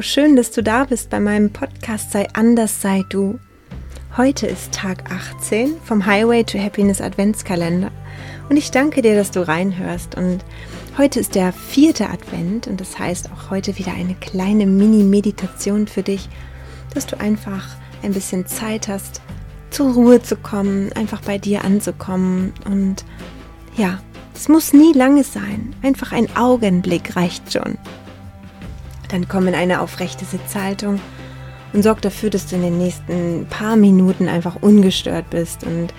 Schön, dass du da bist bei meinem Podcast Sei anders, sei du. Heute ist Tag 18 vom Highway to Happiness Adventskalender und ich danke dir, dass du reinhörst. Und heute ist der vierte Advent und das heißt auch heute wieder eine kleine Mini-Meditation für dich, dass du einfach ein bisschen Zeit hast, zur Ruhe zu kommen, einfach bei dir anzukommen und ja, es muss nie lange sein, einfach ein Augenblick reicht schon. Dann komm in eine aufrechte Sitzhaltung und sorg dafür, dass du in den nächsten paar Minuten einfach ungestört bist. Und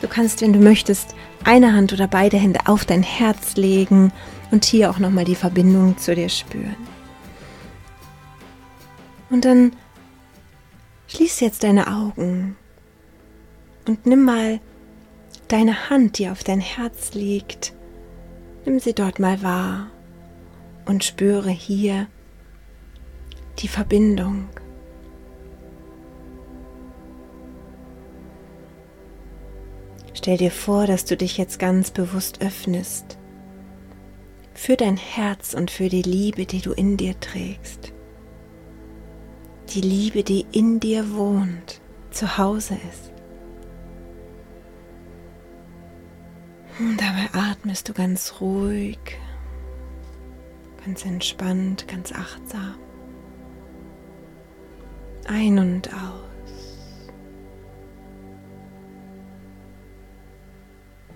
du kannst, wenn du möchtest, eine Hand oder beide Hände auf dein Herz legen und hier auch nochmal die Verbindung zu dir spüren. Und dann schließ jetzt deine Augen und nimm mal deine Hand, die auf dein Herz liegt, nimm sie dort mal wahr und spüre hier die Verbindung. Stell dir vor, dass du dich jetzt ganz bewusst öffnest für dein Herz und für die Liebe, die du in dir trägst. Die Liebe, die in dir wohnt, zu Hause ist. Und dabei atmest du ganz ruhig, ganz entspannt, ganz achtsam ein und aus.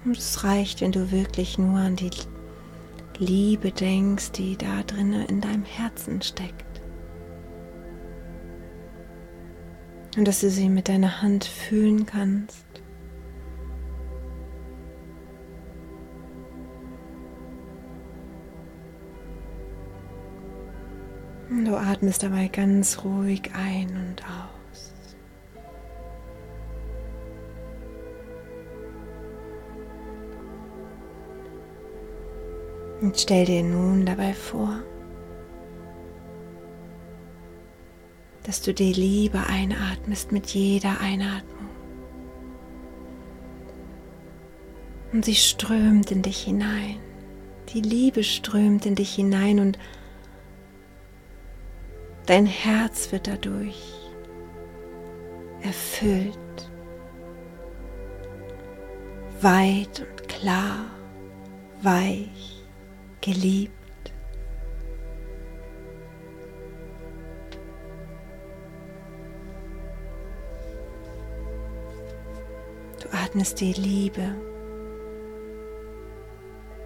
Und es reicht, wenn du wirklich nur an die Liebe denkst, die da drinnen in deinem Herzen steckt. Und dass du sie mit deiner Hand fühlen kannst. Und du atmest dabei ganz ruhig ein und aus. Und stell dir nun dabei vor, dass du die Liebe einatmest mit jeder Einatmung. Und sie strömt in dich hinein. Die Liebe strömt in dich hinein und Dein Herz wird dadurch erfüllt, weit und klar, weich, geliebt. Du atmest die Liebe,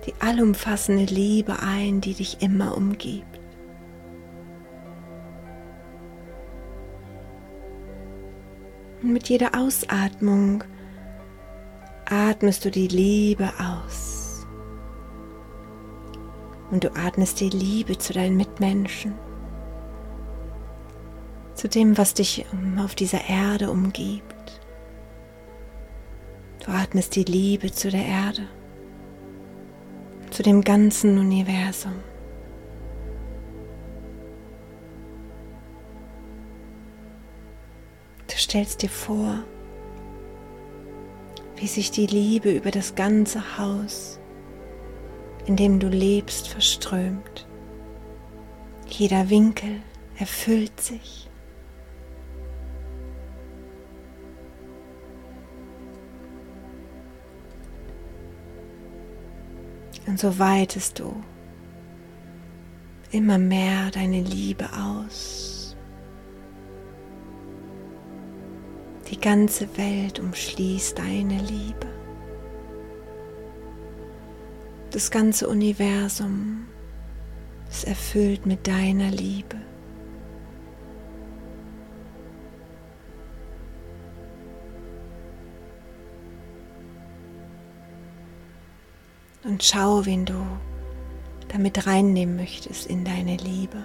die allumfassende Liebe ein, die dich immer umgibt. Und mit jeder Ausatmung atmest du die Liebe aus. Und du atmest die Liebe zu deinen Mitmenschen, zu dem, was dich auf dieser Erde umgibt. Du atmest die Liebe zu der Erde, zu dem ganzen Universum. Stellst dir vor, wie sich die Liebe über das ganze Haus, in dem du lebst, verströmt. Jeder Winkel erfüllt sich. Und so weitest du immer mehr deine Liebe aus. Die ganze Welt umschließt deine Liebe. Das ganze Universum ist erfüllt mit deiner Liebe. Und schau, wen du damit reinnehmen möchtest in deine Liebe.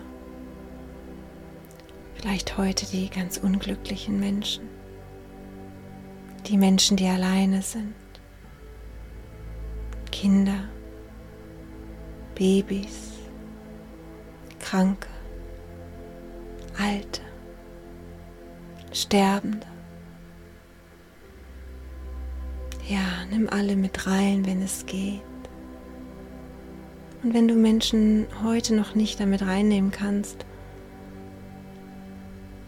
Vielleicht heute die ganz unglücklichen Menschen die Menschen, die alleine sind, Kinder, Babys, Kranke, Alte, Sterbende. Ja, nimm alle mit rein, wenn es geht. Und wenn du Menschen heute noch nicht damit reinnehmen kannst,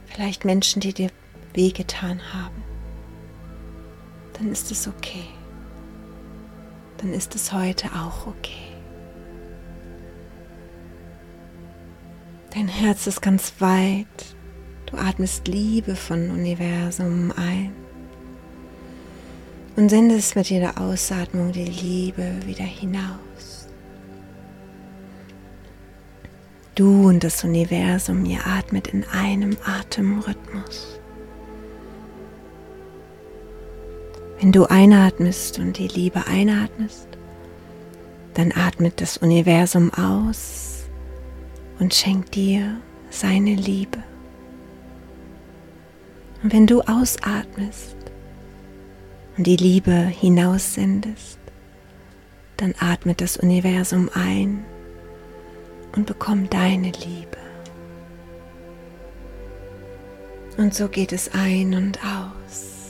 vielleicht Menschen, die dir wehgetan haben, dann ist es okay. Dann ist es heute auch okay. Dein Herz ist ganz weit. Du atmest Liebe von Universum ein und sendest mit jeder Ausatmung die Liebe wieder hinaus. Du und das Universum, ihr atmet in einem Atemrhythmus. Wenn du einatmest und die Liebe einatmest, dann atmet das Universum aus und schenkt dir seine Liebe. Und wenn du ausatmest und die Liebe hinaussendest, dann atmet das Universum ein und bekommt deine Liebe. Und so geht es ein und aus.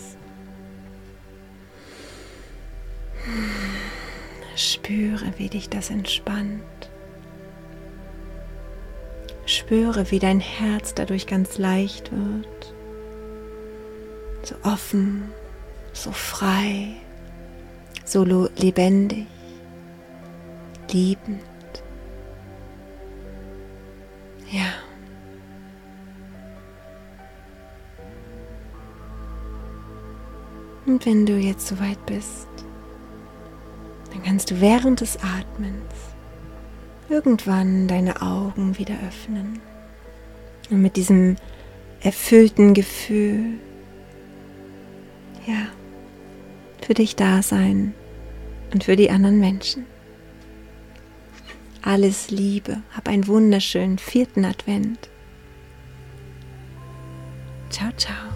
Spüre, wie dich das entspannt. Spüre, wie dein Herz dadurch ganz leicht wird, so offen, so frei, so lebendig, liebend. Ja. Und wenn du jetzt soweit bist, kannst du während des Atmens irgendwann deine Augen wieder öffnen und mit diesem erfüllten Gefühl, ja, für dich da sein und für die anderen Menschen. Alles Liebe, hab einen wunderschönen vierten Advent. Ciao, ciao.